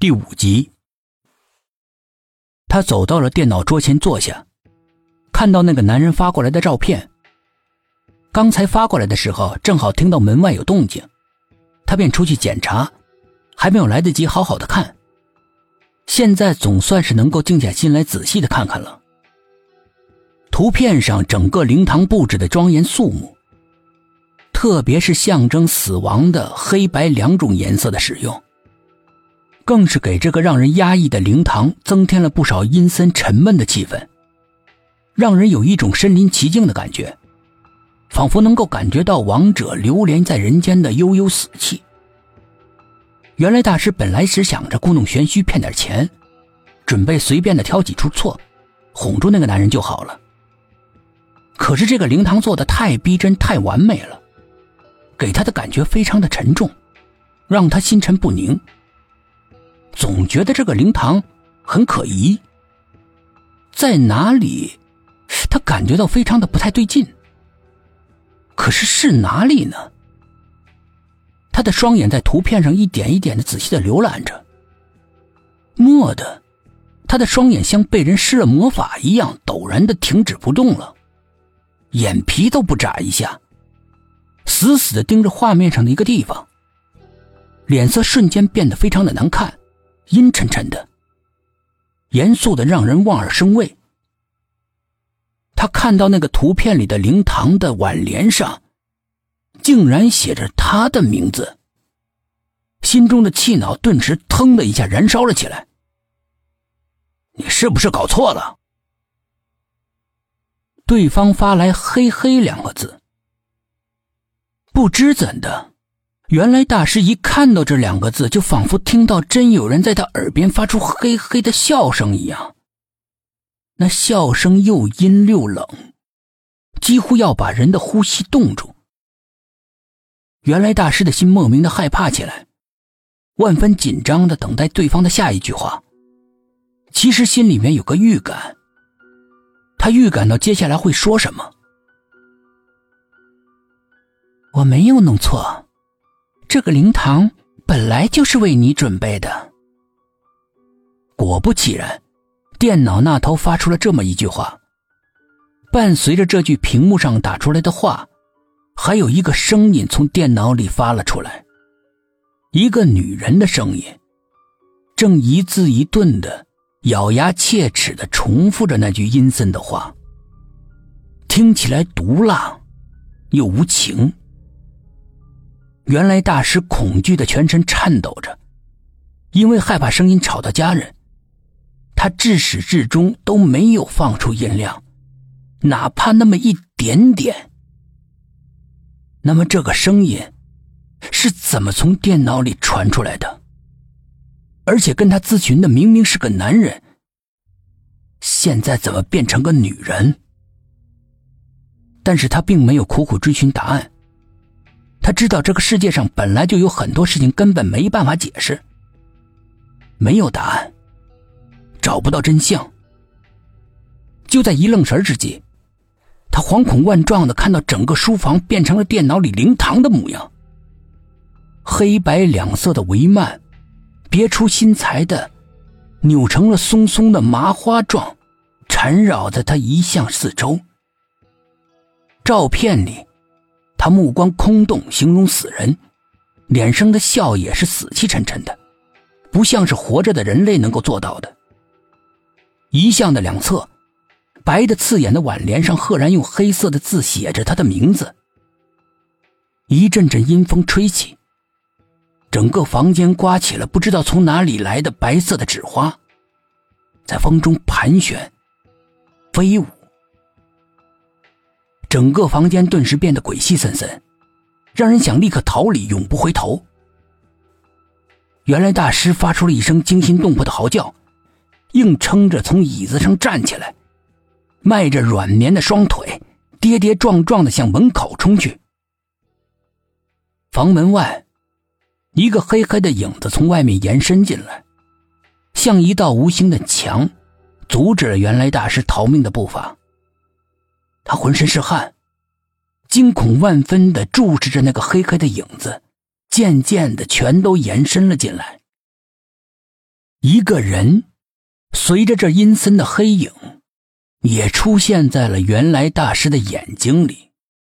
第五集，他走到了电脑桌前坐下，看到那个男人发过来的照片。刚才发过来的时候，正好听到门外有动静，他便出去检查，还没有来得及好好的看。现在总算是能够静下心来仔细的看看了。图片上整个灵堂布置的庄严肃穆，特别是象征死亡的黑白两种颜色的使用。更是给这个让人压抑的灵堂增添了不少阴森沉闷的气氛，让人有一种身临其境的感觉，仿佛能够感觉到亡者流连在人间的悠悠死气。原来大师本来是想着故弄玄虚骗点钱，准备随便的挑几处错，哄住那个男人就好了。可是这个灵堂做的太逼真、太完美了，给他的感觉非常的沉重，让他心神不宁。总觉得这个灵堂很可疑，在哪里？他感觉到非常的不太对劲。可是是哪里呢？他的双眼在图片上一点一点的仔细的浏览着，蓦地，他的双眼像被人施了魔法一样，陡然的停止不动了，眼皮都不眨一下，死死的盯着画面上的一个地方，脸色瞬间变得非常的难看。阴沉沉的，严肃的让人望而生畏。他看到那个图片里的灵堂的挽联上，竟然写着他的名字，心中的气恼顿时腾的一下燃烧了起来。你是不是搞错了？对方发来“嘿嘿”两个字，不知怎的。原来大师一看到这两个字，就仿佛听到真有人在他耳边发出嘿嘿的笑声一样。那笑声又阴又冷，几乎要把人的呼吸冻住。原来大师的心莫名的害怕起来，万分紧张的等待对方的下一句话。其实心里面有个预感，他预感到接下来会说什么。我没有弄错。这个灵堂本来就是为你准备的。果不其然，电脑那头发出了这么一句话。伴随着这句屏幕上打出来的话，还有一个声音从电脑里发了出来，一个女人的声音，正一字一顿的咬牙切齿的重复着那句阴森的话，听起来毒辣又无情。原来大师恐惧的全身颤抖着，因为害怕声音吵到家人，他至始至终都没有放出音量，哪怕那么一点点。那么这个声音是怎么从电脑里传出来的？而且跟他咨询的明明是个男人，现在怎么变成个女人？但是他并没有苦苦追寻答案。他知道这个世界上本来就有很多事情根本没办法解释，没有答案，找不到真相。就在一愣神之际，他惶恐万状的看到整个书房变成了电脑里灵堂的模样，黑白两色的帷幔，别出心裁的扭成了松松的麻花状，缠绕在他一向四周。照片里。他目光空洞，形容死人，脸上的笑也是死气沉沉的，不像是活着的人类能够做到的。遗像的两侧，白的刺眼的挽联上，赫然用黑色的字写着他的名字。一阵阵阴风吹起，整个房间刮起了不知道从哪里来的白色的纸花，在风中盘旋，飞舞。整个房间顿时变得鬼气森森，让人想立刻逃离，永不回头。原来大师发出了一声惊心动魄的嚎叫，硬撑着从椅子上站起来，迈着软绵的双腿，跌跌撞撞的向门口冲去。房门外，一个黑黑的影子从外面延伸进来，像一道无形的墙，阻止了原来大师逃命的步伐。他浑身是汗，惊恐万分的注视着那个黑黑的影子，渐渐的全都延伸了进来。一个人随着这阴森的黑影，也出现在了原来大师的眼睛里。